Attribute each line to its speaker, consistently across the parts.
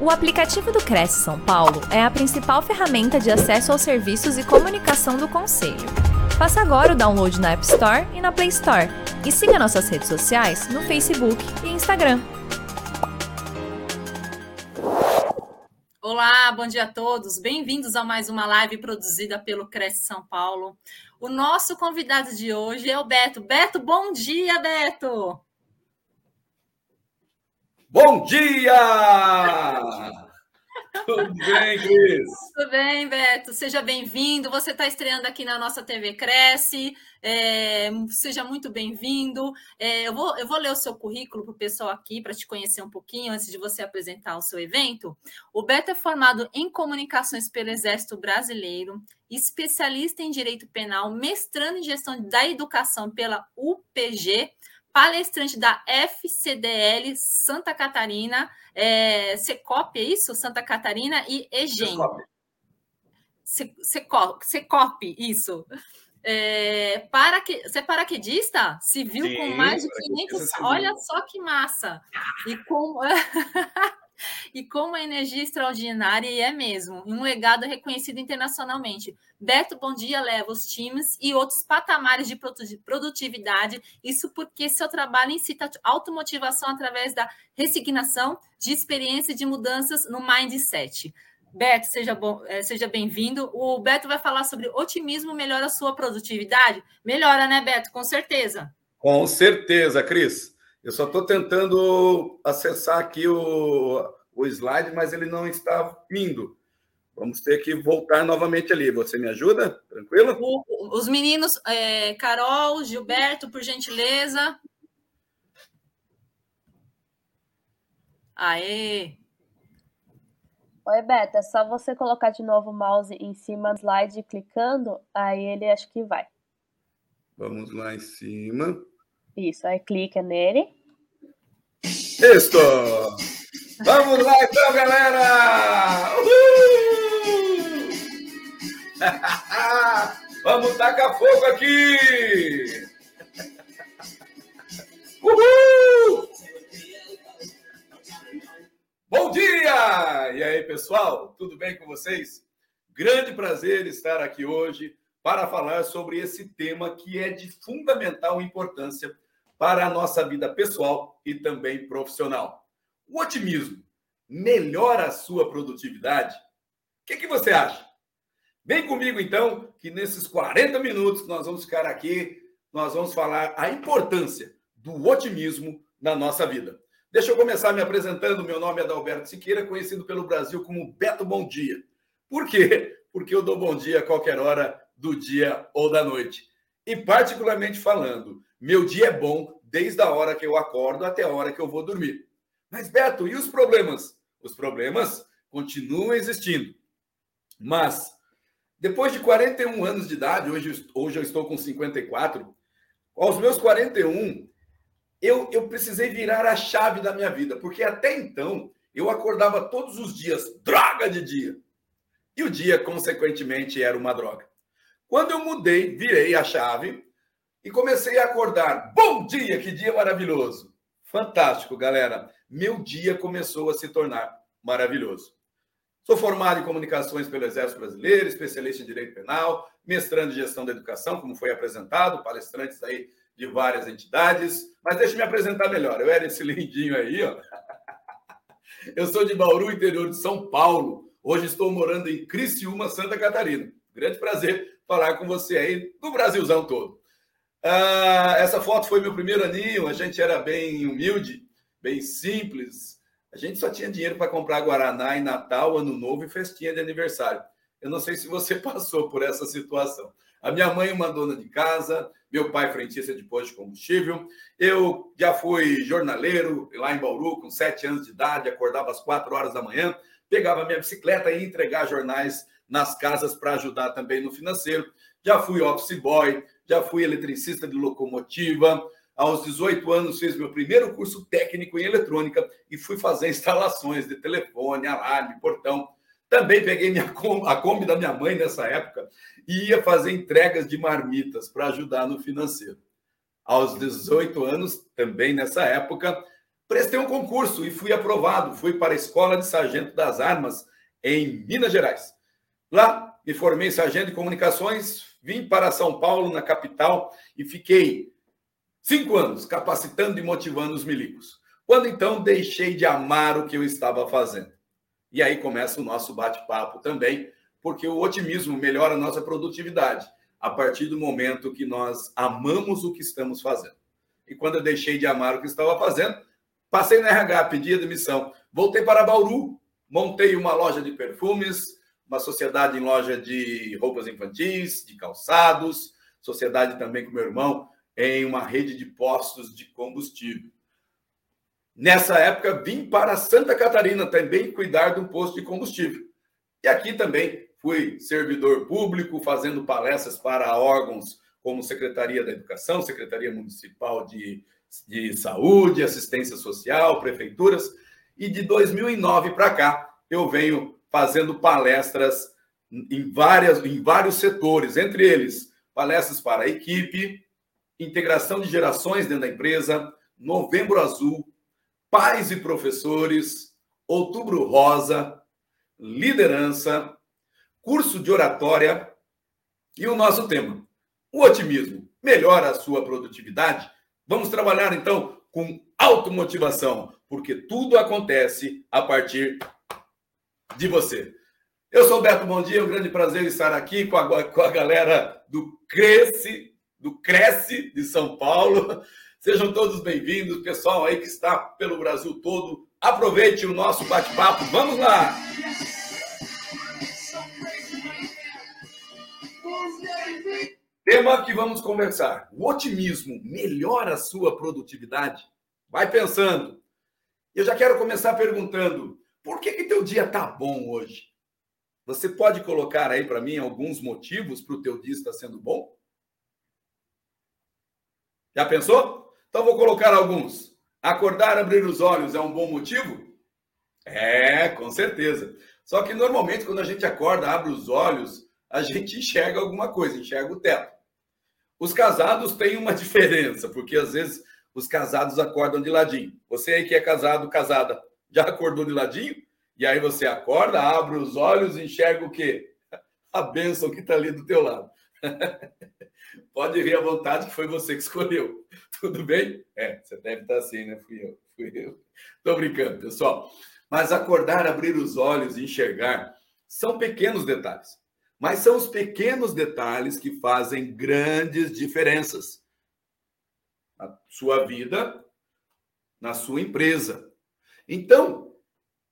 Speaker 1: O aplicativo do Cresce São Paulo é a principal ferramenta de acesso aos serviços e comunicação do Conselho. Faça agora o download na App Store e na Play Store. E siga nossas redes sociais no Facebook e Instagram.
Speaker 2: Olá, bom dia a todos. Bem-vindos a mais uma live produzida pelo Cresce São Paulo. O nosso convidado de hoje é o Beto. Beto, bom dia, Beto!
Speaker 3: Bom dia! Tudo bem, Cris?
Speaker 2: Tudo bem, Beto. Seja bem-vindo. Você está estreando aqui na nossa TV Cresce. É, seja muito bem-vindo. É, eu, vou, eu vou ler o seu currículo para o pessoal aqui, para te conhecer um pouquinho, antes de você apresentar o seu evento. O Beto é formado em comunicações pelo Exército Brasileiro, especialista em direito penal, mestrando em gestão da educação pela UPG palestrante da FCDL Santa Catarina, é, Secop, é isso? Santa Catarina e EGEM. Secop, Secop, isso. É, para que, você é paraquedista? Civil Sim, com mais de 500. Olha só que massa! E com. e como a energia extraordinária, e é mesmo, um legado reconhecido internacionalmente. Beto Bom Dia leva os times e outros patamares de produtividade, isso porque seu trabalho incita automotivação através da resignação de experiência de mudanças no mindset. Beto, seja, eh, seja bem-vindo. O Beto vai falar sobre otimismo melhora a sua produtividade? Melhora, né, Beto? Com certeza.
Speaker 3: Com certeza, Cris. Eu só estou tentando acessar aqui o, o slide, mas ele não está indo. Vamos ter que voltar novamente ali. Você me ajuda? Tranquilo?
Speaker 2: O, os meninos, é, Carol, Gilberto, por gentileza. Aê!
Speaker 4: Oi, Beto, é só você colocar de novo o mouse em cima do slide clicando, aí ele acho que vai.
Speaker 3: Vamos lá em cima.
Speaker 4: Isso, aí clica nele.
Speaker 3: Isso! Vamos lá então, galera! Uhul! Vamos tacar fogo aqui! Uhul! Bom dia! E aí, pessoal? Tudo bem com vocês? Grande prazer estar aqui hoje para falar sobre esse tema que é de fundamental importância para a nossa vida pessoal e também profissional. O otimismo melhora a sua produtividade? O que, que você acha? Vem comigo, então, que nesses 40 minutos que nós vamos ficar aqui, nós vamos falar a importância do otimismo na nossa vida. Deixa eu começar me apresentando. Meu nome é Adalberto Siqueira, conhecido pelo Brasil como Beto Bom Dia. Por quê? Porque eu dou bom dia a qualquer hora do dia ou da noite. E, particularmente falando, meu dia é bom desde a hora que eu acordo até a hora que eu vou dormir. Mas, Beto, e os problemas? Os problemas continuam existindo. Mas, depois de 41 anos de idade, hoje, hoje eu estou com 54, aos meus 41, eu, eu precisei virar a chave da minha vida, porque até então eu acordava todos os dias, droga de dia. E o dia, consequentemente, era uma droga. Quando eu mudei, virei a chave e comecei a acordar. Bom dia, que dia maravilhoso! Fantástico, galera meu dia começou a se tornar maravilhoso. Sou formado em comunicações pelo Exército Brasileiro, especialista em direito penal, mestrando em gestão da educação, como foi apresentado, palestrantes aí de várias entidades. Mas deixa eu me apresentar melhor. Eu era esse lindinho aí, ó. Eu sou de Bauru, interior de São Paulo. Hoje estou morando em Criciúma, Santa Catarina. Grande prazer falar com você aí do Brasilzão todo. Ah, essa foto foi meu primeiro aninho, a gente era bem humilde, bem simples. A gente só tinha dinheiro para comprar Guaraná em Natal, Ano Novo e festinha de aniversário. Eu não sei se você passou por essa situação. A minha mãe, uma dona de casa, meu pai, frentista de posto de combustível. Eu já fui jornaleiro lá em Bauru, com sete anos de idade, acordava às quatro horas da manhã, pegava minha bicicleta e ia entregar jornais nas casas para ajudar também no financeiro. Já fui office boy, já fui eletricista de locomotiva, aos 18 anos, fiz meu primeiro curso técnico em eletrônica e fui fazer instalações de telefone, alarme, portão. Também peguei minha, a Kombi da minha mãe nessa época e ia fazer entregas de marmitas para ajudar no financeiro. Aos 18 anos, também nessa época, prestei um concurso e fui aprovado. Fui para a Escola de Sargento das Armas em Minas Gerais. Lá me formei sargento de comunicações, vim para São Paulo, na capital, e fiquei cinco anos capacitando e motivando os milicos. Quando então deixei de amar o que eu estava fazendo. E aí começa o nosso bate-papo também, porque o otimismo melhora a nossa produtividade a partir do momento que nós amamos o que estamos fazendo. E quando eu deixei de amar o que estava fazendo, passei na RH, pedi a demissão, voltei para Bauru, montei uma loja de perfumes, uma sociedade em loja de roupas infantis, de calçados, sociedade também com meu irmão em uma rede de postos de combustível. Nessa época, vim para Santa Catarina também cuidar de um posto de combustível. E aqui também fui servidor público, fazendo palestras para órgãos como Secretaria da Educação, Secretaria Municipal de, de Saúde, Assistência Social, prefeituras. E de 2009 para cá, eu venho fazendo palestras em, várias, em vários setores, entre eles palestras para a equipe, integração de gerações dentro da empresa, Novembro Azul, pais e professores, Outubro Rosa, liderança, curso de oratória e o nosso tema, o otimismo. Melhora a sua produtividade? Vamos trabalhar então com automotivação, porque tudo acontece a partir de você. Eu sou Beto Bom Dia, é um grande prazer estar aqui com a, com a galera do Cresce, do Cresce de São Paulo. Sejam todos bem-vindos, pessoal aí que está pelo Brasil todo. Aproveite o nosso bate-papo. Vamos lá! Tema que vamos conversar: o otimismo melhora a sua produtividade? Vai pensando. Eu já quero começar perguntando: por que que teu dia tá bom hoje? Você pode colocar aí para mim alguns motivos para o teu dia estar sendo bom? Já pensou? Então vou colocar alguns. Acordar, abrir os olhos é um bom motivo? É, com certeza. Só que normalmente quando a gente acorda, abre os olhos, a gente enxerga alguma coisa, enxerga o teto. Os casados têm uma diferença, porque às vezes os casados acordam de ladinho. Você aí que é casado, casada, já acordou de ladinho? E aí você acorda, abre os olhos e enxerga o quê? A bênção que está ali do teu lado. Pode rir à vontade que foi você que escolheu. Tudo bem? É, você deve estar assim, né? Fui eu. Fui eu. Tô brincando, pessoal. Mas acordar, abrir os olhos enxergar são pequenos detalhes. Mas são os pequenos detalhes que fazem grandes diferenças na sua vida, na sua empresa. Então,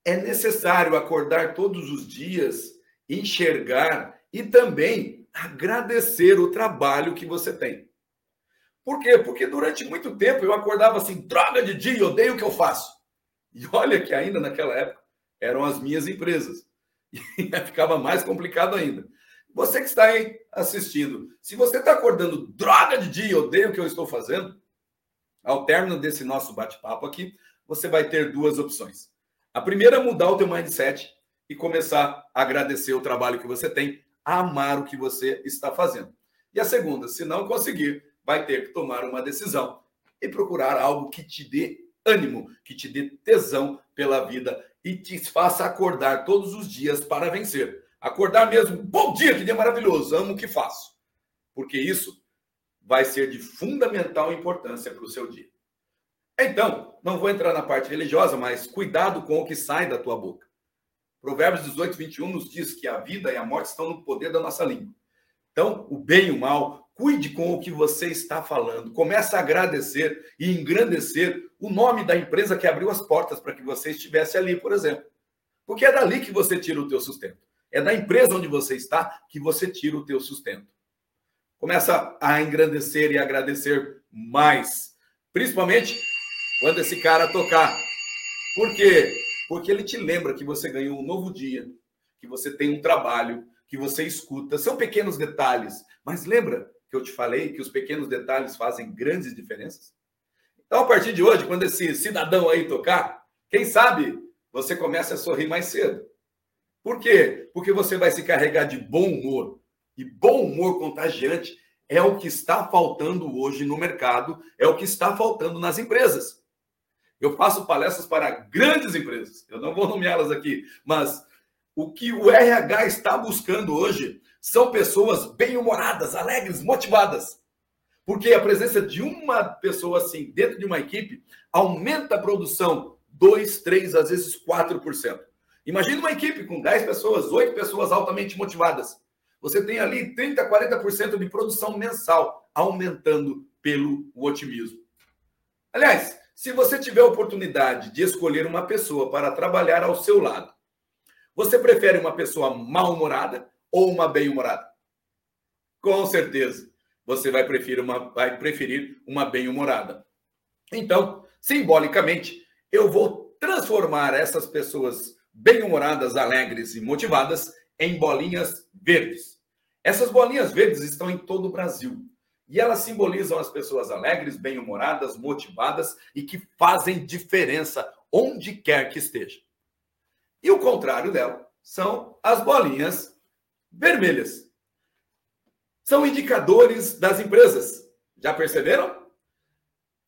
Speaker 3: é necessário acordar todos os dias, enxergar e também agradecer o trabalho que você tem. Por quê? Porque durante muito tempo eu acordava assim, droga de dia, odeio o que eu faço. E olha que ainda naquela época eram as minhas empresas. E ficava mais complicado ainda. Você que está aí assistindo, se você está acordando droga de dia, odeio o que eu estou fazendo, ao término desse nosso bate-papo aqui, você vai ter duas opções. A primeira é mudar o teu mindset e começar a agradecer o trabalho que você tem, amar o que você está fazendo. E a segunda, se não conseguir, vai ter que tomar uma decisão e procurar algo que te dê ânimo, que te dê tesão pela vida e te faça acordar todos os dias para vencer. Acordar mesmo, bom dia, que dia maravilhoso, amo o que faço. Porque isso vai ser de fundamental importância para o seu dia. Então, não vou entrar na parte religiosa, mas cuidado com o que sai da tua boca. Provérbios 18, 21 nos diz que a vida e a morte estão no poder da nossa língua. Então, o bem e o mal, cuide com o que você está falando. Comece a agradecer e engrandecer o nome da empresa que abriu as portas para que você estivesse ali, por exemplo. Porque é dali que você tira o teu sustento. É da empresa onde você está que você tira o teu sustento. Começa a engrandecer e agradecer mais. Principalmente quando esse cara tocar. Por quê? Porque ele te lembra que você ganhou um novo dia, que você tem um trabalho, que você escuta. São pequenos detalhes, mas lembra que eu te falei que os pequenos detalhes fazem grandes diferenças? Então, a partir de hoje, quando esse cidadão aí tocar, quem sabe você começa a sorrir mais cedo. Por quê? Porque você vai se carregar de bom humor. E bom humor contagiante é o que está faltando hoje no mercado, é o que está faltando nas empresas. Eu faço palestras para grandes empresas. Eu não vou nomeá-las aqui, mas o que o RH está buscando hoje são pessoas bem-humoradas, alegres, motivadas. Porque a presença de uma pessoa assim dentro de uma equipe aumenta a produção 2, 3, às vezes 4%. Imagina uma equipe com 10 pessoas, 8 pessoas altamente motivadas. Você tem ali 30, 40% de produção mensal aumentando pelo otimismo. Aliás, se você tiver a oportunidade de escolher uma pessoa para trabalhar ao seu lado, você prefere uma pessoa mal-humorada ou uma bem-humorada? Com certeza, você vai preferir uma, vai preferir uma bem-humorada. Então, simbolicamente, eu vou transformar essas pessoas bem-humoradas, alegres e motivadas em bolinhas verdes. Essas bolinhas verdes estão em todo o Brasil. E elas simbolizam as pessoas alegres, bem-humoradas, motivadas e que fazem diferença onde quer que esteja. E o contrário dela são as bolinhas vermelhas. São indicadores das empresas. Já perceberam?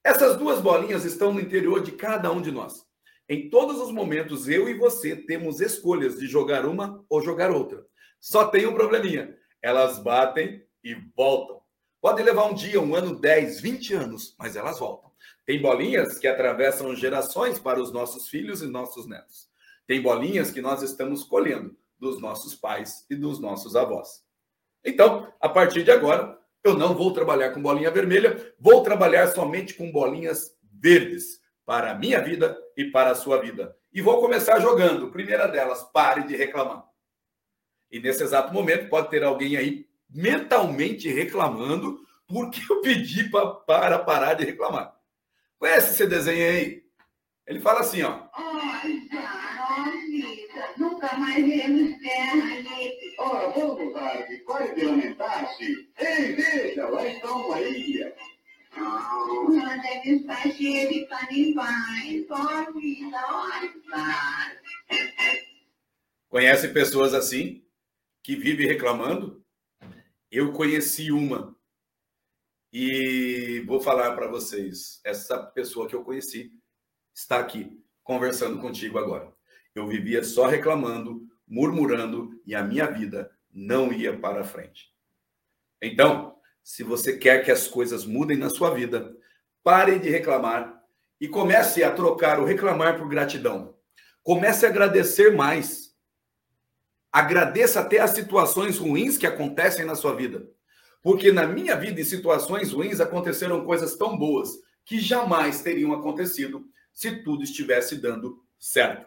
Speaker 3: Essas duas bolinhas estão no interior de cada um de nós. Em todos os momentos, eu e você temos escolhas de jogar uma ou jogar outra. Só tem um probleminha: elas batem e voltam. Pode levar um dia, um ano, 10, 20 anos, mas elas voltam. Tem bolinhas que atravessam gerações para os nossos filhos e nossos netos. Tem bolinhas que nós estamos colhendo dos nossos pais e dos nossos avós. Então, a partir de agora, eu não vou trabalhar com bolinha vermelha, vou trabalhar somente com bolinhas verdes para a minha vida e para a sua vida. E vou começar jogando. Primeira delas, pare de reclamar. E nesse exato momento pode ter alguém aí mentalmente reclamando porque eu pedi pra, para parar de reclamar. Conhece esse desenho aí? Ele fala assim, ó. Ai, nunca mais iremos terra. Ora, vamos, Harvey, pare de lamentar-se. Ei, veja, lá Maria. Ela deve estar cheia de canibais. Ó vida. Conhece pessoas assim, que vivem reclamando? Eu conheci uma. E vou falar para vocês, essa pessoa que eu conheci está aqui conversando contigo agora. Eu vivia só reclamando, murmurando e a minha vida não ia para frente. Então, se você quer que as coisas mudem na sua vida, pare de reclamar e comece a trocar o reclamar por gratidão. Comece a agradecer mais. Agradeça até as situações ruins que acontecem na sua vida. Porque na minha vida, em situações ruins, aconteceram coisas tão boas que jamais teriam acontecido se tudo estivesse dando certo.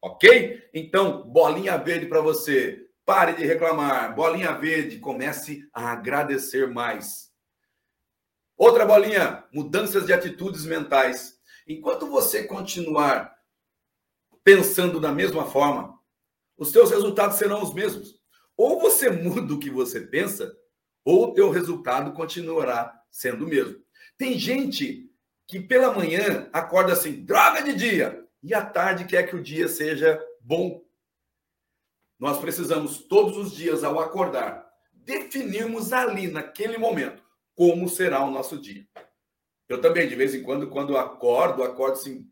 Speaker 3: Ok? Então, bolinha verde para você. Pare de reclamar. Bolinha verde, comece a agradecer mais. Outra bolinha, mudanças de atitudes mentais. Enquanto você continuar pensando da mesma forma, os seus resultados serão os mesmos. Ou você muda o que você pensa, ou o teu resultado continuará sendo o mesmo. Tem gente que pela manhã acorda assim, droga de dia, e à tarde quer que o dia seja bom. Nós precisamos todos os dias, ao acordar, definirmos ali, naquele momento, como será o nosso dia. Eu também, de vez em quando, quando acordo, acordo assim,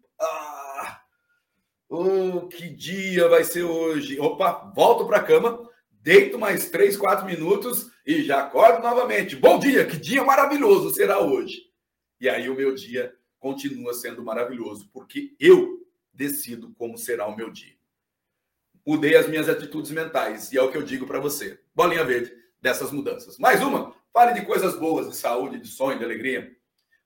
Speaker 3: oh, que dia vai ser hoje. Opa, volto para a cama, deito mais três, quatro minutos e já acordo novamente. Bom dia, que dia maravilhoso será hoje. E aí o meu dia continua sendo maravilhoso, porque eu decido como será o meu dia mudei as minhas atitudes mentais. E é o que eu digo para você. Bolinha verde dessas mudanças. Mais uma, fale de coisas boas, de saúde, de sonho, de alegria.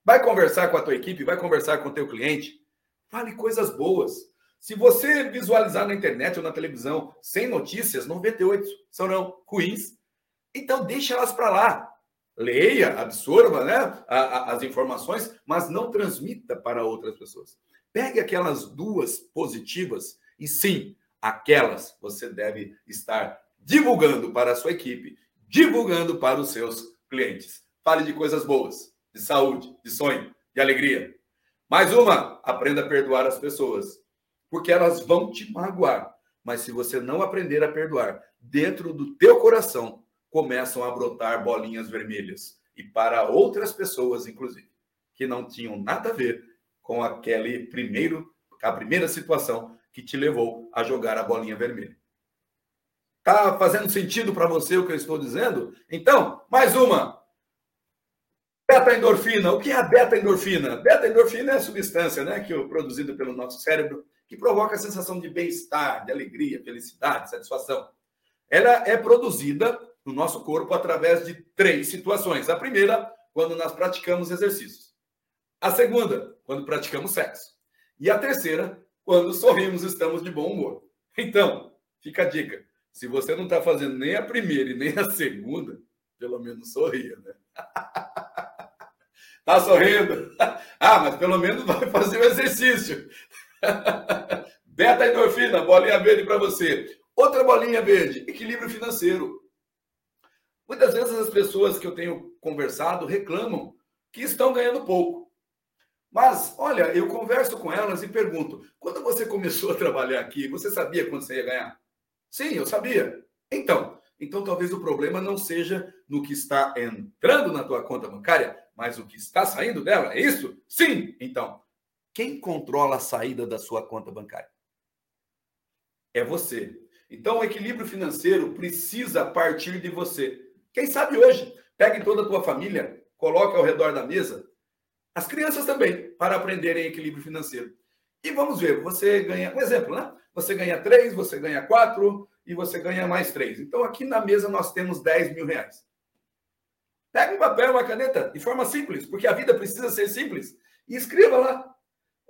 Speaker 3: Vai conversar com a tua equipe, vai conversar com o teu cliente. Fale coisas boas. Se você visualizar na internet ou na televisão sem notícias, 98 são não ruins. Então deixe elas para lá. Leia, absorva né, as informações, mas não transmita para outras pessoas. Pegue aquelas duas positivas e sim, aquelas você deve estar divulgando para a sua equipe, divulgando para os seus clientes. Fale de coisas boas, de saúde, de sonho, de alegria. Mais uma, aprenda a perdoar as pessoas, porque elas vão te magoar. Mas se você não aprender a perdoar, dentro do teu coração começam a brotar bolinhas vermelhas e para outras pessoas inclusive, que não tinham nada a ver com aquele primeiro, a primeira situação que te levou a jogar a bolinha vermelha. Tá fazendo sentido para você o que eu estou dizendo? Então, mais uma. Beta-endorfina. O que é a beta-endorfina? Beta-endorfina é a substância né, que é produzida pelo nosso cérebro que provoca a sensação de bem-estar, de alegria, felicidade, satisfação. Ela é produzida no nosso corpo através de três situações. A primeira, quando nós praticamos exercícios. A segunda, quando praticamos sexo. E a terceira, quando sorrimos, estamos de bom humor. Então, fica a dica. Se você não está fazendo nem a primeira e nem a segunda, pelo menos sorria, né? Tá sorrindo? Ah, mas pelo menos vai fazer o exercício. Beta endorfina, bolinha verde para você. Outra bolinha verde, equilíbrio financeiro. Muitas vezes as pessoas que eu tenho conversado reclamam que estão ganhando pouco. Mas, olha, eu converso com elas e pergunto: quando você começou a trabalhar aqui, você sabia quanto você ia ganhar? Sim, eu sabia. Então, então talvez o problema não seja no que está entrando na tua conta bancária, mas o que está saindo dela. É isso? Sim. Então, quem controla a saída da sua conta bancária? É você. Então, o equilíbrio financeiro precisa partir de você. Quem sabe hoje, pegue toda a tua família, coloque ao redor da mesa, as crianças também, para aprenderem equilíbrio financeiro. E vamos ver, você ganha, um exemplo, né? Você ganha três, você ganha quatro e você ganha mais três. Então, aqui na mesa nós temos 10 mil reais. Pega um papel, uma caneta, de forma simples, porque a vida precisa ser simples, e escreva lá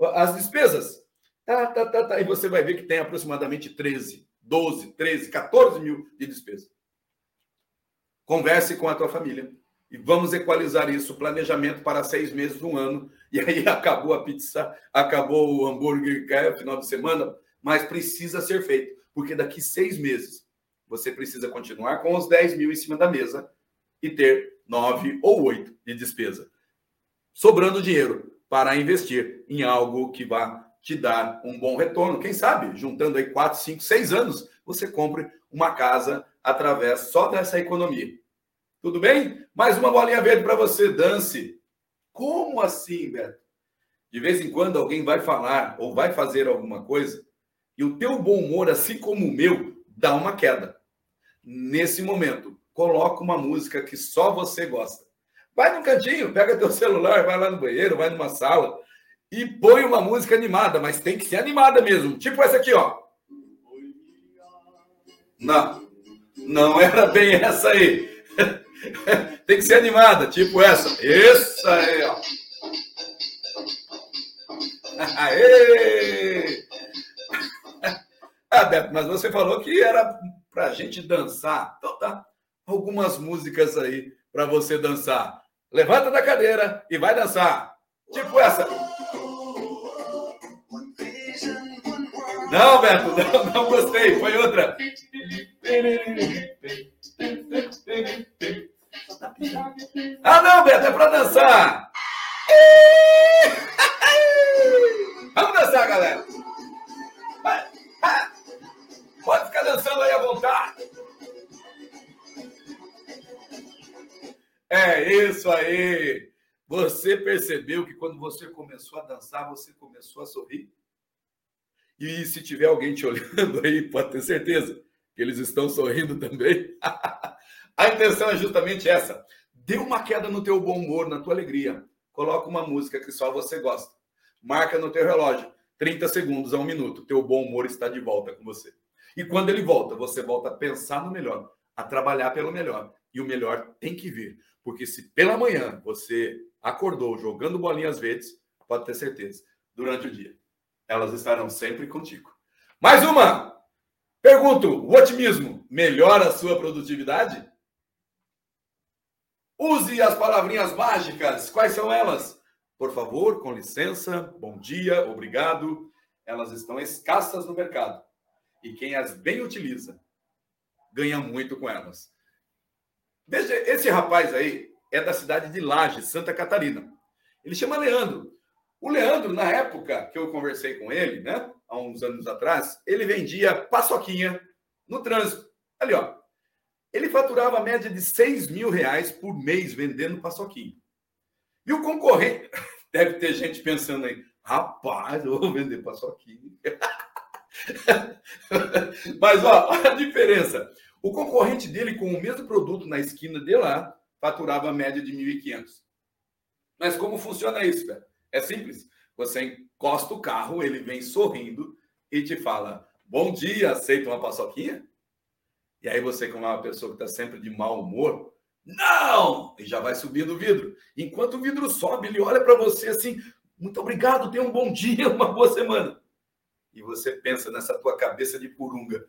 Speaker 3: as despesas. Tá, tá, tá, tá. E você vai ver que tem aproximadamente 13, 12, 13, 14 mil de despesa. Converse com a tua família e vamos equalizar isso. Planejamento para seis meses, um ano. E aí acabou a pizza, acabou o hambúrguer, que é final de semana, mas precisa ser feito, porque daqui seis meses você precisa continuar com os 10 mil em cima da mesa e ter nove ou oito de despesa. Sobrando dinheiro para investir em algo que vá te dar um bom retorno. Quem sabe, juntando aí quatro, cinco, seis anos, você compre uma casa através só dessa economia. Tudo bem? Mais uma bolinha verde para você, dance. Como assim, Beto? De vez em quando alguém vai falar ou vai fazer alguma coisa e o teu bom humor, assim como o meu, dá uma queda. Nesse momento, coloca uma música que só você gosta. Vai no cantinho, pega teu celular, vai lá no banheiro, vai numa sala e põe uma música animada, mas tem que ser animada mesmo. Tipo essa aqui, ó. Não, não era bem essa aí. tem que ser animada, tipo essa. Essa aí, ó. Aê! Ah, Beto, mas você falou que era pra gente dançar. Então tá. Algumas músicas aí para você dançar. Levanta da cadeira e vai dançar. Tipo essa. Não, Beto, não, não gostei. Foi outra. Ah, não, Beto, é para dançar. Isso aí. Você percebeu que quando você começou a dançar, você começou a sorrir? E se tiver alguém te olhando aí, pode ter certeza que eles estão sorrindo também. a intenção é justamente essa. Dê uma queda no teu bom humor, na tua alegria. Coloca uma música que só você gosta. Marca no teu relógio. 30 segundos a um minuto. Teu bom humor está de volta com você. E quando ele volta, você volta a pensar no melhor, a trabalhar pelo melhor. E o melhor tem que vir. Porque se pela manhã você acordou jogando bolinhas verdes, pode ter certeza, durante o dia, elas estarão sempre contigo. Mais uma! Pergunto: o otimismo melhora a sua produtividade? Use as palavrinhas mágicas. Quais são elas? Por favor, com licença, bom dia, obrigado. Elas estão escassas no mercado. E quem as bem utiliza ganha muito com elas. Veja, esse rapaz aí é da cidade de Laje, Santa Catarina. Ele chama Leandro. O Leandro, na época que eu conversei com ele, né, há uns anos atrás, ele vendia paçoquinha no trânsito. Ali, ó. Ele faturava a média de 6 mil reais por mês vendendo paçoquinha. E o concorrente, deve ter gente pensando aí, Rapaz, eu vou vender paçoquinha. Mas, ó, a diferença. O concorrente dele, com o mesmo produto na esquina de lá, faturava a média de 1.500. Mas como funciona isso, velho? É simples. Você encosta o carro, ele vem sorrindo e te fala: Bom dia, aceita uma paçoquinha? E aí você, como é uma pessoa que está sempre de mau humor, não! E já vai subindo o vidro. Enquanto o vidro sobe, ele olha para você assim: Muito obrigado, tenha um bom dia, uma boa semana. E você pensa nessa tua cabeça de purunga: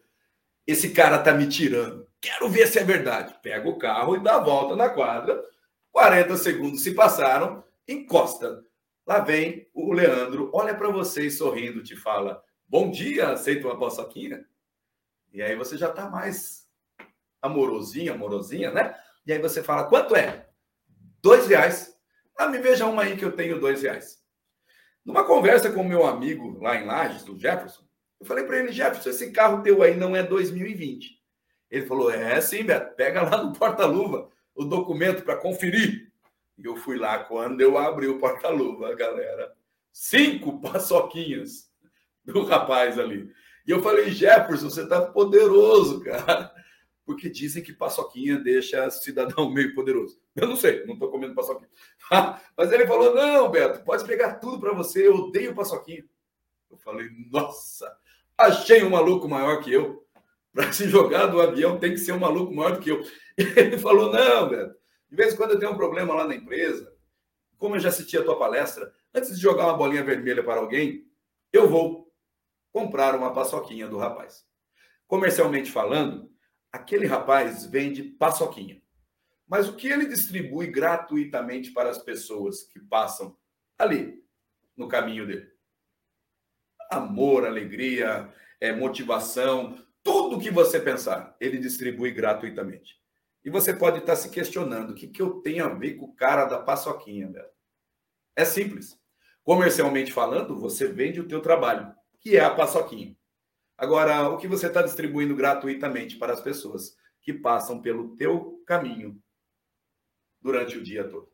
Speaker 3: Esse cara tá me tirando. Quero ver se é verdade. Pega o carro e dá a volta na quadra. 40 segundos se passaram, encosta. Lá vem o Leandro, olha para você e sorrindo, te fala: Bom dia, aceita uma paçoquinha? E aí você já está mais amorosinho, amorosinha, né? E aí você fala: Quanto é? Dois reais. Ah, me veja uma aí que eu tenho dois reais. Numa conversa com meu amigo lá em Lages, o Jefferson, eu falei para ele: Jefferson, esse carro teu aí não é 2020. Ele falou: É sim, Beto, pega lá no porta-luva o documento para conferir. E eu fui lá quando eu abri o porta-luva, galera. Cinco paçoquinhas do rapaz ali. E eu falei, Jefferson, você tá poderoso, cara. Porque dizem que paçoquinha deixa cidadão meio poderoso. Eu não sei, não tô comendo paçoquinha. Mas ele falou: não, Beto, pode pegar tudo para você, eu odeio paçoquinha. Eu falei, nossa, achei um maluco maior que eu. Para se jogar do avião tem que ser um maluco maior do que eu. Ele falou: não, Beto, de vez em quando eu tenho um problema lá na empresa, como eu já assisti a tua palestra, antes de jogar uma bolinha vermelha para alguém, eu vou comprar uma paçoquinha do rapaz. Comercialmente falando, aquele rapaz vende paçoquinha. Mas o que ele distribui gratuitamente para as pessoas que passam ali no caminho dele? Amor, alegria, é, motivação, tudo que você pensar, ele distribui gratuitamente. E você pode estar se questionando: o que, que eu tenho a ver com o cara da paçoquinha, velho? É simples. Comercialmente falando, você vende o teu trabalho, que é a paçoquinha. Agora, o que você está distribuindo gratuitamente para as pessoas que passam pelo teu caminho durante o dia todo?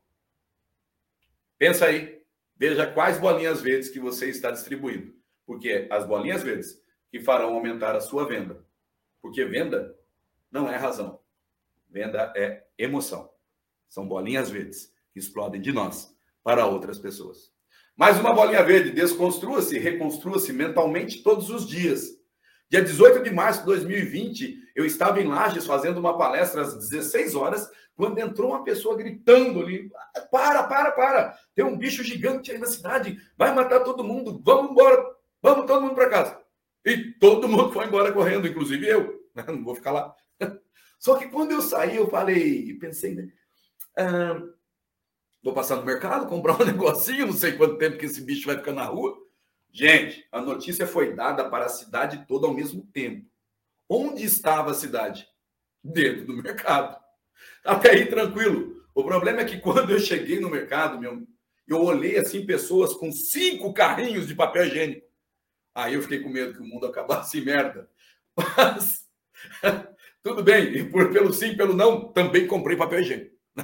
Speaker 3: Pensa aí, veja quais bolinhas verdes que você está distribuindo, porque as bolinhas verdes que farão aumentar a sua venda. Porque venda não é razão. Venda é emoção. São bolinhas verdes que explodem de nós para outras pessoas. Mais uma bolinha verde, desconstrua-se, reconstrua-se mentalmente todos os dias. Dia 18 de março de 2020, eu estava em Lages fazendo uma palestra às 16 horas, quando entrou uma pessoa gritando ali: para, para, para, tem um bicho gigante aí na cidade, vai matar todo mundo, vamos embora, vamos todo mundo para casa. E todo mundo foi embora correndo, inclusive eu. Não vou ficar lá. Só que quando eu saí, eu falei, pensei, né? Ah, vou passar no mercado, comprar um negocinho, não sei quanto tempo que esse bicho vai ficar na rua. Gente, a notícia foi dada para a cidade toda ao mesmo tempo. Onde estava a cidade? Dentro do mercado. Até aí, tranquilo. O problema é que quando eu cheguei no mercado, meu, eu olhei assim pessoas com cinco carrinhos de papel higiênico. Aí eu fiquei com medo que o mundo acabasse em merda. Mas tudo bem, e por, pelo sim, pelo não, também comprei papel higiênico. Né?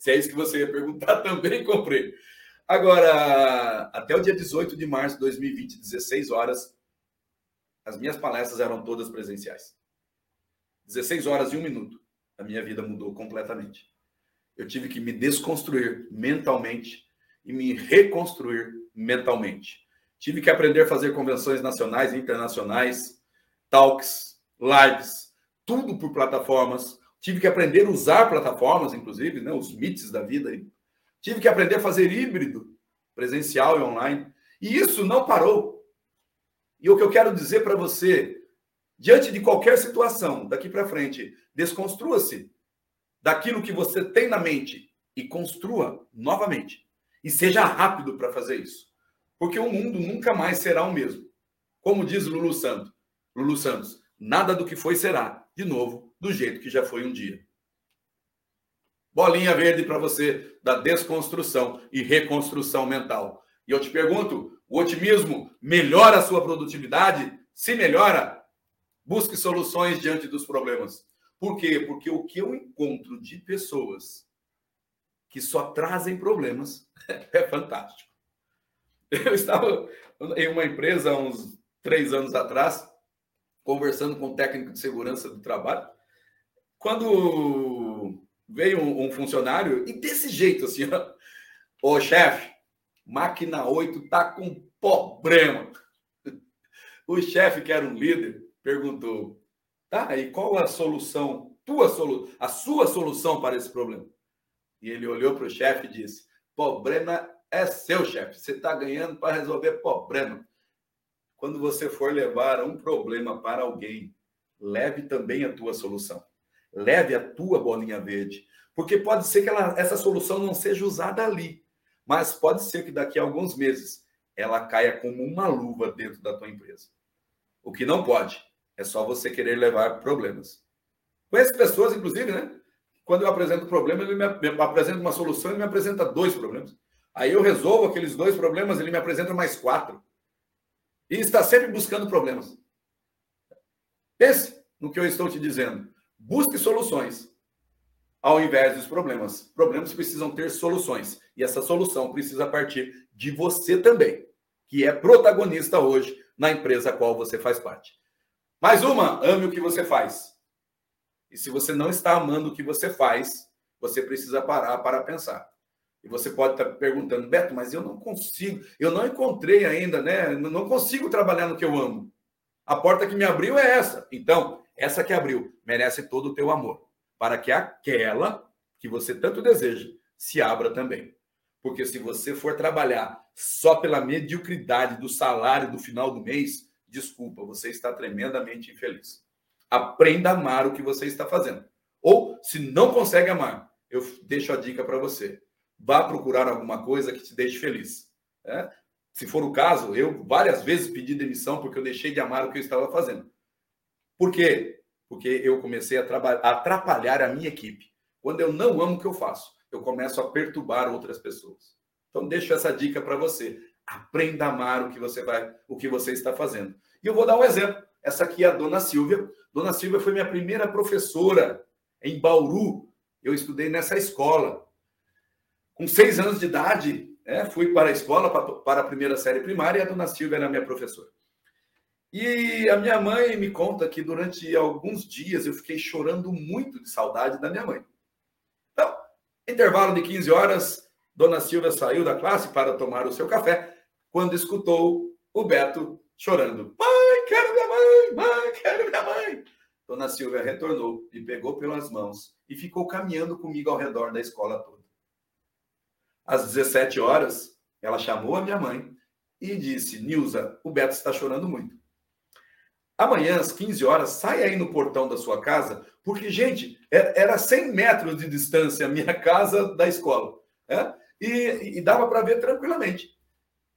Speaker 3: Se é isso que você ia perguntar, também comprei. Agora, até o dia 18 de março de 2020, 16 horas, as minhas palestras eram todas presenciais. 16 horas e um minuto, a minha vida mudou completamente. Eu tive que me desconstruir mentalmente e me reconstruir mentalmente. Tive que aprender a fazer convenções nacionais e internacionais, talks, lives, tudo por plataformas. Tive que aprender a usar plataformas, inclusive, né, os MITs da vida. Aí. Tive que aprender a fazer híbrido, presencial e online. E isso não parou. E o que eu quero dizer para você, diante de qualquer situação daqui para frente, desconstrua-se daquilo que você tem na mente e construa novamente. E seja rápido para fazer isso. Porque o mundo nunca mais será o mesmo. Como diz Lulu Santos, Lulu Santos, nada do que foi será de novo do jeito que já foi um dia. Bolinha verde para você da desconstrução e reconstrução mental. E eu te pergunto: o otimismo melhora a sua produtividade? Se melhora, busque soluções diante dos problemas. Por quê? Porque o que eu encontro de pessoas que só trazem problemas é fantástico. Eu estava em uma empresa há uns três anos atrás, conversando com um técnico de segurança do trabalho, quando veio um, um funcionário e desse jeito assim, ó, ô chefe, máquina 8 tá com problema. O chefe, que era um líder, perguntou: tá, e qual a solução, tua solu a sua solução para esse problema? E ele olhou para o chefe e disse: problema é seu, chefe. Você está ganhando para resolver problema. Quando você for levar um problema para alguém, leve também a tua solução. Leve a tua bolinha verde. Porque pode ser que ela, essa solução não seja usada ali, mas pode ser que daqui a alguns meses ela caia como uma luva dentro da tua empresa. O que não pode é só você querer levar problemas. Conheço pessoas, inclusive, né? Quando eu apresento um problema, ele me apresenta uma solução, ele me apresenta dois problemas. Aí eu resolvo aqueles dois problemas, ele me apresenta mais quatro. E está sempre buscando problemas. Pense no que eu estou te dizendo. Busque soluções ao invés dos problemas. Problemas precisam ter soluções. E essa solução precisa partir de você também, que é protagonista hoje na empresa a qual você faz parte. Mais uma, ame o que você faz. E se você não está amando o que você faz, você precisa parar para pensar. E você pode estar perguntando, Beto, mas eu não consigo, eu não encontrei ainda, né? Não consigo trabalhar no que eu amo. A porta que me abriu é essa. Então, essa que abriu merece todo o teu amor, para que aquela que você tanto deseja se abra também. Porque se você for trabalhar só pela mediocridade do salário do final do mês, desculpa, você está tremendamente infeliz. Aprenda a amar o que você está fazendo. Ou, se não consegue amar, eu deixo a dica para você. Vá procurar alguma coisa que te deixe feliz. Né? Se for o caso, eu várias vezes pedi demissão porque eu deixei de amar o que eu estava fazendo. Por quê? Porque eu comecei a, atrapalhar a minha equipe. Quando eu não amo o que eu faço, eu começo a perturbar outras pessoas. Então deixo essa dica para você. Aprenda a amar o que você vai, o que você está fazendo. E eu vou dar um exemplo. Essa aqui é a Dona Silvia. Dona Silvia foi minha primeira professora em Bauru. Eu estudei nessa escola. Com seis anos de idade, né, fui para a escola, para a primeira série primária, e a Dona Silvia era minha professora. E a minha mãe me conta que durante alguns dias eu fiquei chorando muito de saudade da minha mãe. Intervalo de 15 horas, Dona Silvia saiu da classe para tomar o seu café, quando escutou o Beto chorando. Mãe, quero minha mãe! Mãe, quero minha mãe! Dona Silvia retornou, me pegou pelas mãos e ficou caminhando comigo ao redor da escola toda. Às 17 horas, ela chamou a minha mãe e disse: Nilza, o Beto está chorando muito. Amanhã, às 15 horas, sai aí no portão da sua casa, porque, gente, é, era 100 metros de distância a minha casa da escola. Né? E, e dava para ver tranquilamente.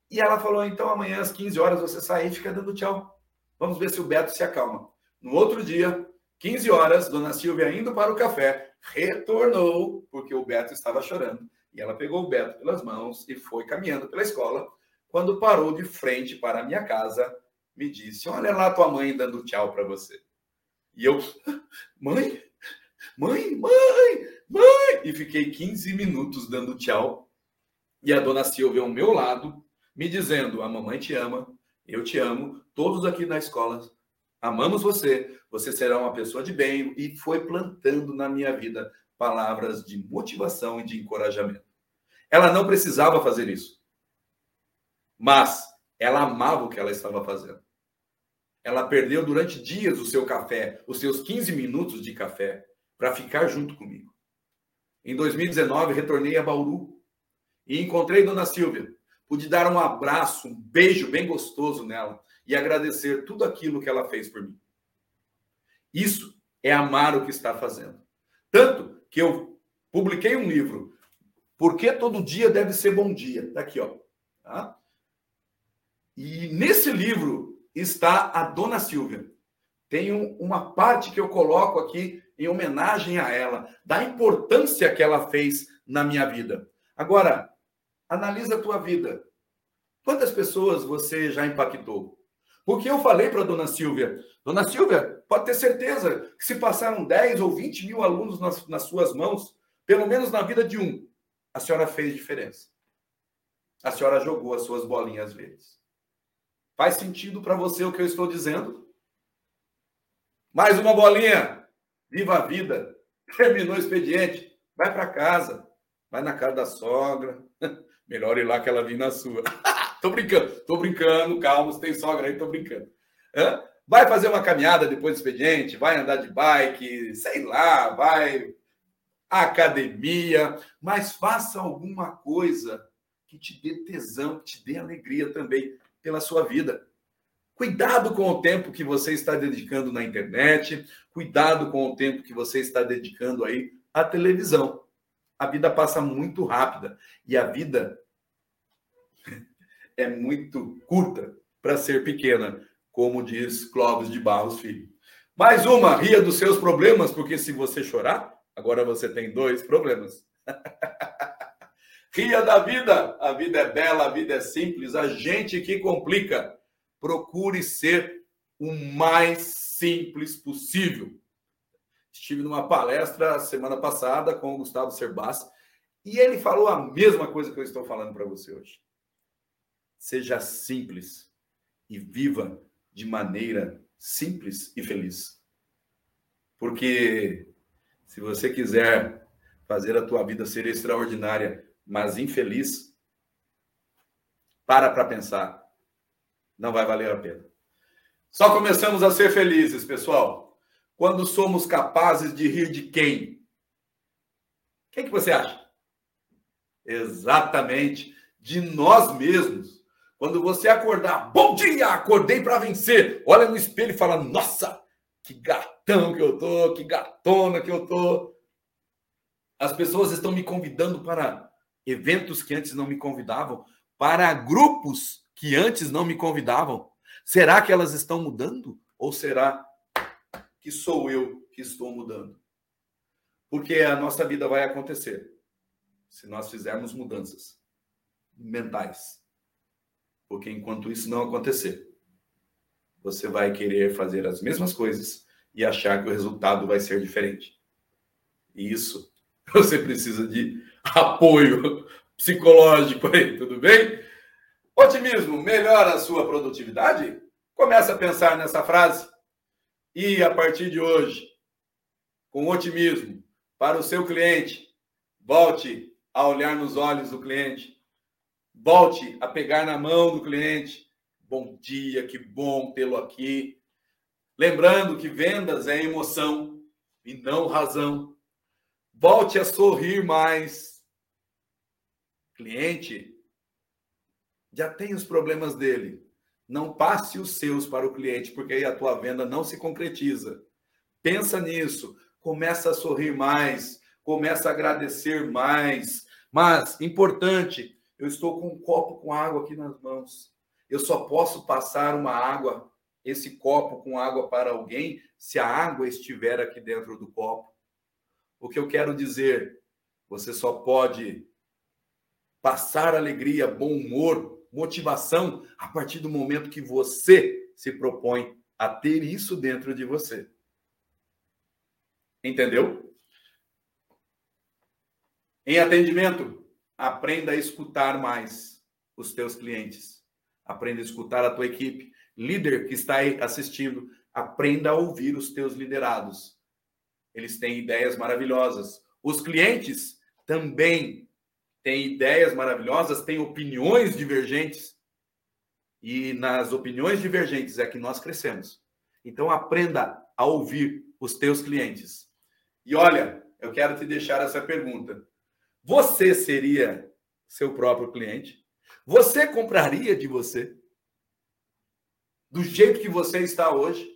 Speaker 3: E ela falou: então amanhã às 15 horas você sai e fica dando tchau. Vamos ver se o Beto se acalma. No outro dia, 15 horas, Dona Silvia indo para o café, retornou, porque o Beto estava chorando. E ela pegou o Beto pelas mãos e foi caminhando pela escola. Quando parou de frente para a minha casa, me disse: Olha lá tua mãe dando tchau para você. E eu, mãe, mãe, mãe, mãe. E fiquei 15 minutos dando tchau. E a dona Silvia ao meu lado, me dizendo: A mamãe te ama, eu te amo, todos aqui na escola amamos você, você será uma pessoa de bem. E foi plantando na minha vida palavras de motivação e de encorajamento. Ela não precisava fazer isso, mas ela amava o que ela estava fazendo. Ela perdeu durante dias o seu café, os seus 15 minutos de café, para ficar junto comigo. Em 2019, retornei a Bauru e encontrei Dona Silvia. Pude dar um abraço, um beijo bem gostoso nela e agradecer tudo aquilo que ela fez por mim. Isso é amar o que está fazendo. Tanto que eu publiquei um livro, Por que todo dia deve ser bom dia? Tá aqui, ó. Tá? E nesse livro está a Dona Silvia. Tem uma parte que eu coloco aqui em homenagem a ela, da importância que ela fez na minha vida. Agora, analisa a tua vida. Quantas pessoas você já impactou? Porque eu falei para a dona Silvia, dona Silvia, pode ter certeza que se passaram 10 ou 20 mil alunos nas, nas suas mãos, pelo menos na vida de um, a senhora fez diferença. a senhora jogou as suas bolinhas verdes. Faz sentido para você o que eu estou dizendo? Mais uma bolinha. Viva a vida. Terminou o expediente. Vai para casa. Vai na casa da sogra. Melhor ir lá que ela vir na sua. tô brincando, tô brincando. Calma, se tem sogra aí, tô brincando. Hã? Vai fazer uma caminhada depois do expediente, vai andar de bike, sei lá, vai academia, mas faça alguma coisa que te dê tesão, que te dê alegria também pela sua vida. Cuidado com o tempo que você está dedicando na internet, cuidado com o tempo que você está dedicando aí à televisão. A vida passa muito rápida e a vida é muito curta para ser pequena, como diz Clóvis de Barros Filho. Mais uma, ria dos seus problemas, porque se você chorar, agora você tem dois problemas. Ria da vida. A vida é bela, a vida é simples. A gente que complica. Procure ser o mais simples possível. Estive numa palestra semana passada com o Gustavo Cerbasi e ele falou a mesma coisa que eu estou falando para você hoje. Seja simples e viva de maneira simples e feliz. Porque se você quiser fazer a tua vida ser extraordinária mas infeliz, para para pensar. Não vai valer a pena. Só começamos a ser felizes, pessoal, quando somos capazes de rir de quem? Quem que você acha? Exatamente, de nós mesmos. Quando você acordar, bom dia, acordei para vencer. Olha no espelho e fala: "Nossa, que gatão que eu tô, que gatona que eu tô". As pessoas estão me convidando para eventos que antes não me convidavam, para grupos que antes não me convidavam. Será que elas estão mudando? Ou será que sou eu que estou mudando? Porque a nossa vida vai acontecer se nós fizermos mudanças mentais. Porque enquanto isso não acontecer, você vai querer fazer as mesmas coisas e achar que o resultado vai ser diferente. E isso você precisa de apoio psicológico aí, tudo bem? Otimismo melhora a sua produtividade? Começa a pensar nessa frase e a partir de hoje, com otimismo para o seu cliente, volte a olhar nos olhos do cliente, volte a pegar na mão do cliente. Bom dia, que bom tê-lo aqui. Lembrando que vendas é emoção e não razão. Volte a sorrir mais cliente já tem os problemas dele. Não passe os seus para o cliente, porque aí a tua venda não se concretiza. Pensa nisso, começa a sorrir mais, começa a agradecer mais. Mas, importante, eu estou com um copo com água aqui nas mãos. Eu só posso passar uma água, esse copo com água para alguém, se a água estiver aqui dentro do copo. O que eu quero dizer, você só pode passar alegria, bom humor, motivação a partir do momento que você se propõe a ter isso dentro de você. Entendeu? Em atendimento, aprenda a escutar mais os teus clientes. Aprenda a escutar a tua equipe. Líder que está aí assistindo, aprenda a ouvir os teus liderados. Eles têm ideias maravilhosas. Os clientes também tem ideias maravilhosas, tem opiniões divergentes. E nas opiniões divergentes é que nós crescemos. Então aprenda a ouvir os teus clientes. E olha, eu quero te deixar essa pergunta. Você seria seu próprio cliente? Você compraria de você? Do jeito que você está hoje?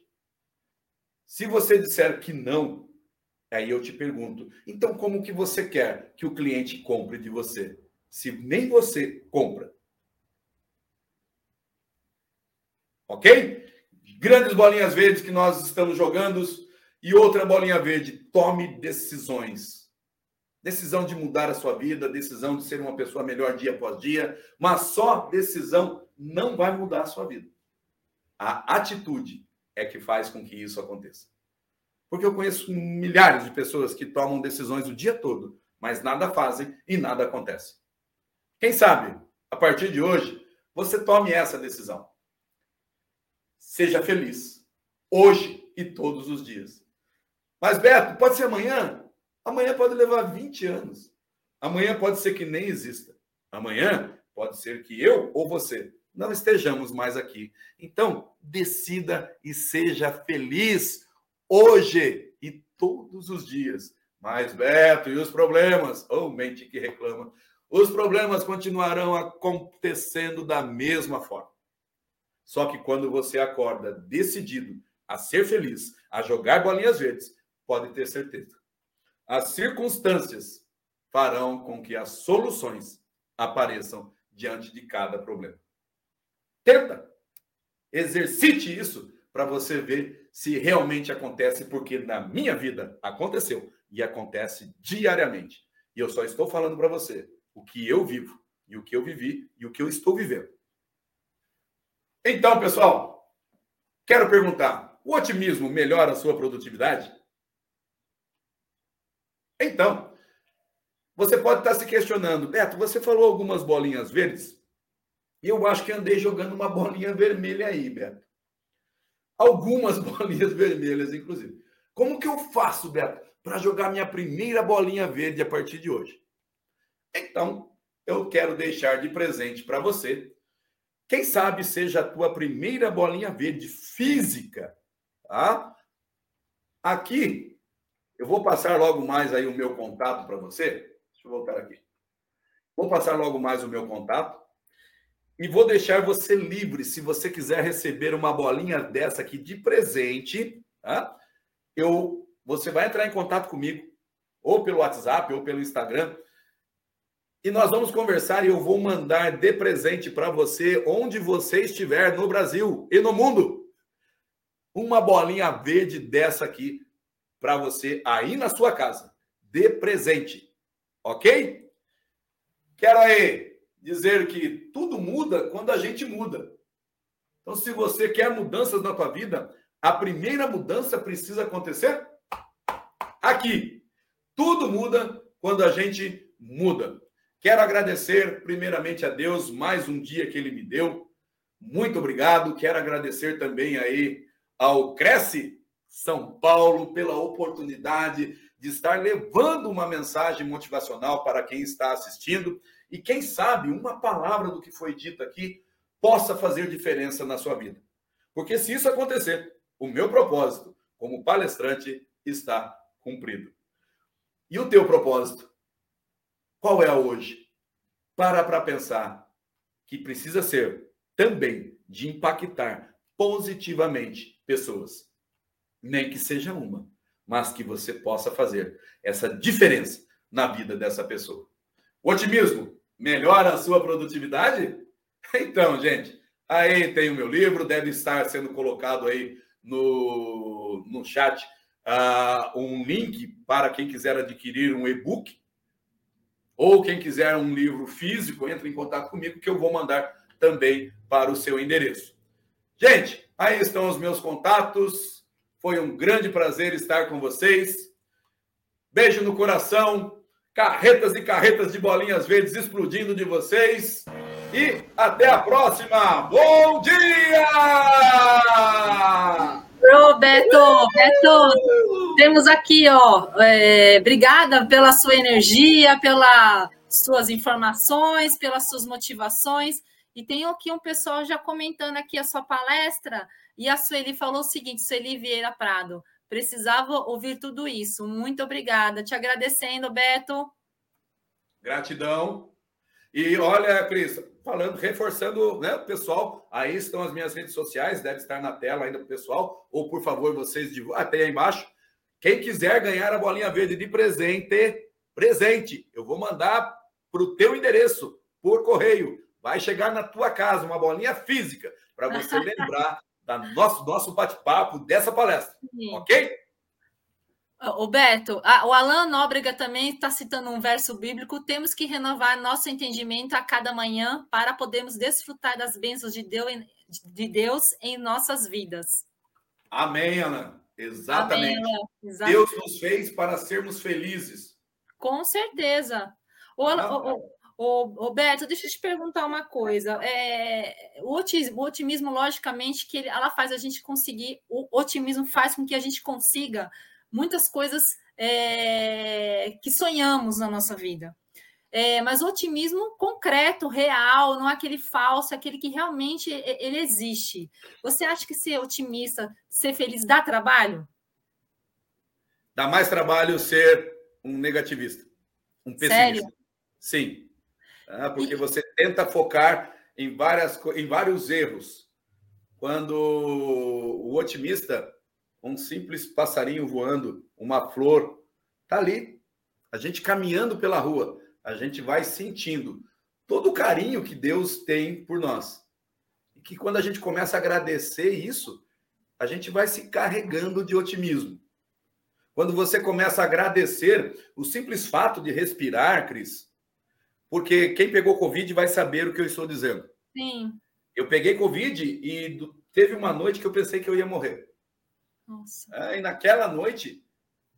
Speaker 3: Se você disser que não, Aí eu te pergunto, então como que você quer que o cliente compre de você? Se nem você compra. Ok? Grandes bolinhas verdes que nós estamos jogando. E outra bolinha verde, tome decisões. Decisão de mudar a sua vida, decisão de ser uma pessoa melhor dia após dia, mas só decisão não vai mudar a sua vida. A atitude é que faz com que isso aconteça. Porque eu conheço milhares de pessoas que tomam decisões o dia todo, mas nada fazem e nada acontece. Quem sabe a partir de hoje, você tome essa decisão. Seja feliz, hoje e todos os dias. Mas, Beto, pode ser amanhã? Amanhã pode levar 20 anos. Amanhã pode ser que nem exista. Amanhã pode ser que eu ou você não estejamos mais aqui. Então, decida e seja feliz hoje e todos os dias. Mas, Beto, e os problemas? Oh, mente que reclama. Os problemas continuarão acontecendo da mesma forma. Só que quando você acorda decidido a ser feliz, a jogar bolinhas verdes, pode ter certeza. As circunstâncias farão com que as soluções apareçam diante de cada problema. Tenta. Exercite isso para você ver se realmente acontece, porque na minha vida aconteceu e acontece diariamente. E eu só estou falando para você o que eu vivo, e o que eu vivi, e o que eu estou vivendo. Então, pessoal, quero perguntar: o otimismo melhora a sua produtividade? Então, você pode estar se questionando, Beto, você falou algumas bolinhas verdes, e eu acho que andei jogando uma bolinha vermelha aí, Beto. Algumas bolinhas vermelhas, inclusive. Como que eu faço, Beto, para jogar minha primeira bolinha verde a partir de hoje? Então, eu quero deixar de presente para você. Quem sabe seja a tua primeira bolinha verde física, tá? Aqui, eu vou passar logo mais aí o meu contato para você. Deixa eu voltar aqui. Vou passar logo mais o meu contato e vou deixar você livre se você quiser receber uma bolinha dessa aqui de presente, tá? Eu, você vai entrar em contato comigo ou pelo WhatsApp ou pelo Instagram e nós vamos conversar e eu vou mandar de presente para você, onde você estiver no Brasil e no mundo, uma bolinha verde dessa aqui para você aí na sua casa, de presente. Ok? Quero aí dizer que tudo muda quando a gente muda. Então, se você quer mudanças na tua vida, a primeira mudança precisa acontecer aqui. Tudo muda quando a gente muda. Quero agradecer primeiramente a Deus mais um dia que ele me deu. Muito obrigado. Quero agradecer também aí ao Cresce São Paulo pela oportunidade de estar levando uma mensagem motivacional para quem está assistindo e quem sabe uma palavra do que foi dito aqui possa fazer diferença na sua vida. Porque se isso acontecer, o meu propósito como palestrante está cumprido. E o teu propósito? Qual é hoje? Para para pensar que precisa ser também de impactar positivamente pessoas. Nem que seja uma, mas que você possa fazer essa diferença na vida dessa pessoa. O otimismo melhora a sua produtividade? Então, gente, aí tem o meu livro, deve estar sendo colocado aí no, no chat uh, um link para quem quiser adquirir um e-book ou quem quiser um livro físico, entre em contato comigo que eu vou mandar também para o seu endereço. Gente, aí estão os meus contatos. Foi um grande prazer estar com vocês. Beijo no coração. Carretas e carretas de bolinhas verdes explodindo de vocês. E até a próxima. Bom dia!
Speaker 2: Ô, Beto, Beto, temos aqui, ó, é, obrigada pela sua energia, pelas suas informações, pelas suas motivações. E tem aqui um pessoal já comentando aqui a sua palestra, e a Sueli falou o seguinte, Sueli Vieira Prado, precisava ouvir tudo isso. Muito obrigada. Te agradecendo, Beto.
Speaker 3: Gratidão. E olha, Cris, falando, reforçando, né, pessoal, aí estão as minhas redes sociais, deve estar na tela ainda para o pessoal, ou por favor, vocês divulguem, até aí embaixo. Quem quiser ganhar a bolinha verde de presente, presente, eu vou mandar para o teu endereço, por correio. Vai chegar na tua casa uma bolinha física, para você lembrar da nosso, nosso bate-papo dessa palestra, Sim. ok?
Speaker 2: O Beto, a, o Alan Nóbrega também está citando um verso bíblico. Temos que renovar nosso entendimento a cada manhã para podermos desfrutar das bênçãos de Deus, de Deus em nossas vidas.
Speaker 3: Amém, Alan. Exatamente. Amém. Exatamente. Deus nos fez para sermos felizes.
Speaker 2: Com certeza. O, ah, o, Ô, ô, Beto, deixa eu te perguntar uma coisa. É, o, otimismo, o otimismo, logicamente, que ela faz a gente conseguir, o otimismo faz com que a gente consiga muitas coisas é, que sonhamos na nossa vida. É, mas o otimismo concreto, real, não é aquele falso, é aquele que realmente ele existe. Você acha que ser otimista, ser feliz, dá trabalho?
Speaker 3: Dá mais trabalho ser um negativista, um pessimista. Sério? Sim. Ah, porque e... você tenta focar em, várias, em vários erros. Quando o otimista, um simples passarinho voando, uma flor, tá ali. A gente caminhando pela rua, a gente vai sentindo todo o carinho que Deus tem por nós. E que quando a gente começa a agradecer isso, a gente vai se carregando de otimismo. Quando você começa a agradecer o simples fato de respirar, Cris, porque quem pegou Covid vai saber o que eu estou dizendo.
Speaker 2: Sim.
Speaker 3: Eu peguei Covid e teve uma noite que eu pensei que eu ia morrer.
Speaker 2: Nossa.
Speaker 3: É, e naquela noite,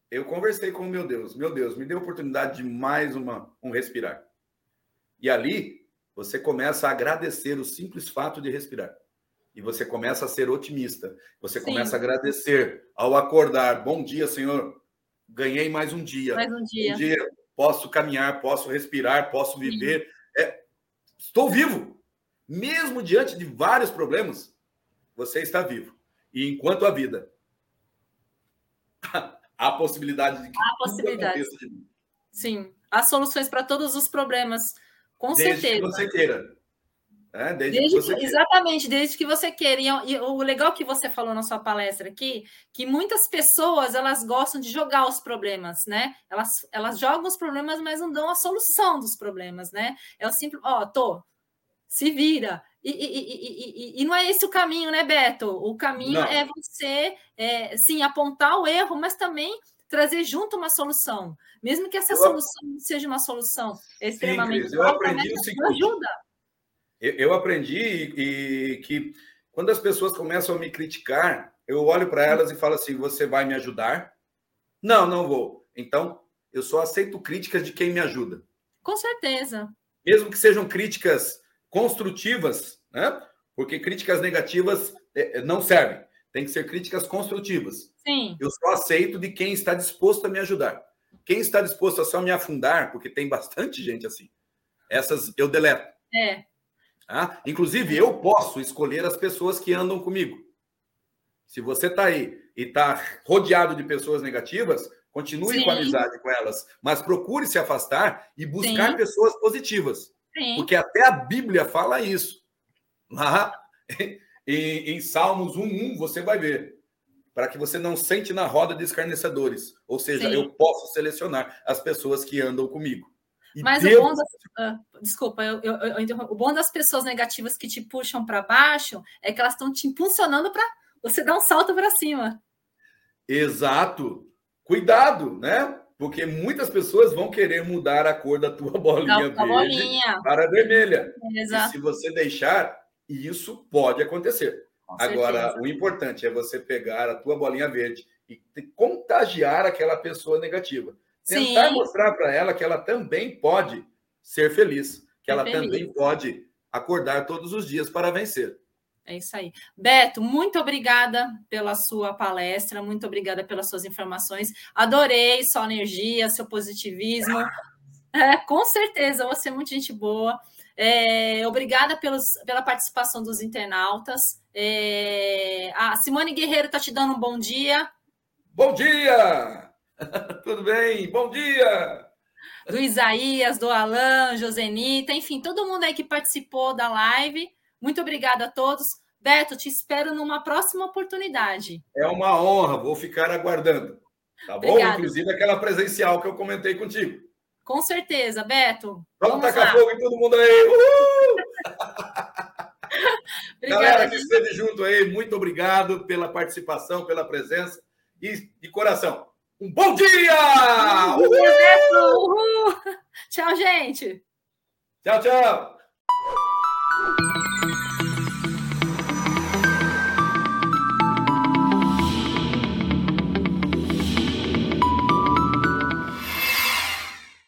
Speaker 3: eu conversei com o meu Deus. Meu Deus, me dê a oportunidade de mais uma, um respirar. E ali, você começa a agradecer o simples fato de respirar. E você começa a ser otimista. Você Sim. começa a agradecer ao acordar. Bom dia, Senhor. Ganhei mais um dia.
Speaker 2: Mais um dia.
Speaker 3: Um dia posso caminhar, posso respirar, posso viver. É, estou vivo. Mesmo diante de vários problemas, você está vivo. E enquanto a vida, há possibilidade de que
Speaker 2: há possibilidade. De Sim, há soluções para todos os problemas, com
Speaker 3: Desde
Speaker 2: certeza.
Speaker 3: Que você queira.
Speaker 2: É, desde desde que que, exatamente, desde que você queira. E o legal que você falou na sua palestra aqui, que muitas pessoas elas gostam de jogar os problemas, né? Elas, elas jogam os problemas, mas não dão a solução dos problemas, né? É o simples, ó, oh, tô, se vira. E, e, e, e, não é esse o caminho, né, Beto? O caminho não. é você, é, sim, apontar o erro, mas também trazer junto uma solução. Mesmo que essa eu, solução seja uma solução extremamente.
Speaker 3: Sim, eu aprendi o seguinte. Ajuda eu aprendi e, que quando as pessoas começam a me criticar, eu olho para elas e falo assim: você vai me ajudar? Não, não vou. Então, eu só aceito críticas de quem me ajuda.
Speaker 2: Com certeza.
Speaker 3: Mesmo que sejam críticas construtivas, né? Porque críticas negativas é, é, não servem. Tem que ser críticas construtivas.
Speaker 2: Sim.
Speaker 3: Eu só aceito de quem está disposto a me ajudar. Quem está disposto a só me afundar, porque tem bastante gente assim. Essas eu deleto.
Speaker 2: É.
Speaker 3: Tá? Inclusive, eu posso escolher as pessoas que andam comigo. Se você está aí e está rodeado de pessoas negativas, continue Sim. com amizade com elas, mas procure se afastar e buscar Sim. pessoas positivas. Sim. Porque até a Bíblia fala isso. Lá em, em Salmos 1.1 você vai ver. Para que você não sente na roda de escarnecedores. Ou seja, eu posso selecionar as pessoas que andam comigo.
Speaker 2: Mas Deus... o bom das, uh, desculpa, eu, eu, eu, o bom das pessoas negativas que te puxam para baixo é que elas estão te impulsionando para você dar um salto para cima.
Speaker 3: Exato. Cuidado, né? Porque muitas pessoas vão querer mudar a cor da tua bolinha da, verde bolinha. para vermelha. Exato. E se você deixar, isso pode acontecer. Com Agora, certeza. o importante é você pegar a tua bolinha verde e contagiar aquela pessoa negativa. Tentar Sim. mostrar para ela que ela também pode ser feliz, que ela feliz. também pode acordar todos os dias para vencer.
Speaker 2: É isso aí. Beto, muito obrigada pela sua palestra, muito obrigada pelas suas informações. Adorei sua energia, seu positivismo. É, com certeza, você é muito gente boa. É, obrigada pelos, pela participação dos internautas. É, a Simone Guerreiro está te dando um bom dia.
Speaker 3: Bom dia! Tudo bem? Bom dia!
Speaker 2: Do Isaías, do Alan, Josenita, enfim, todo mundo aí que participou da live. Muito obrigada a todos. Beto, te espero numa próxima oportunidade.
Speaker 3: É uma honra, vou ficar aguardando. Tá bom? Obrigada. Inclusive aquela presencial que eu comentei contigo.
Speaker 2: Com certeza, Beto.
Speaker 3: Vamos, Vamos tacar lá. fogo em todo mundo aí. Uhul! Galera que esteve junto aí, muito obrigado pela participação, pela presença e de coração. Um bom dia!
Speaker 2: Uhul! Uhul! Tchau, gente!
Speaker 3: Tchau, tchau!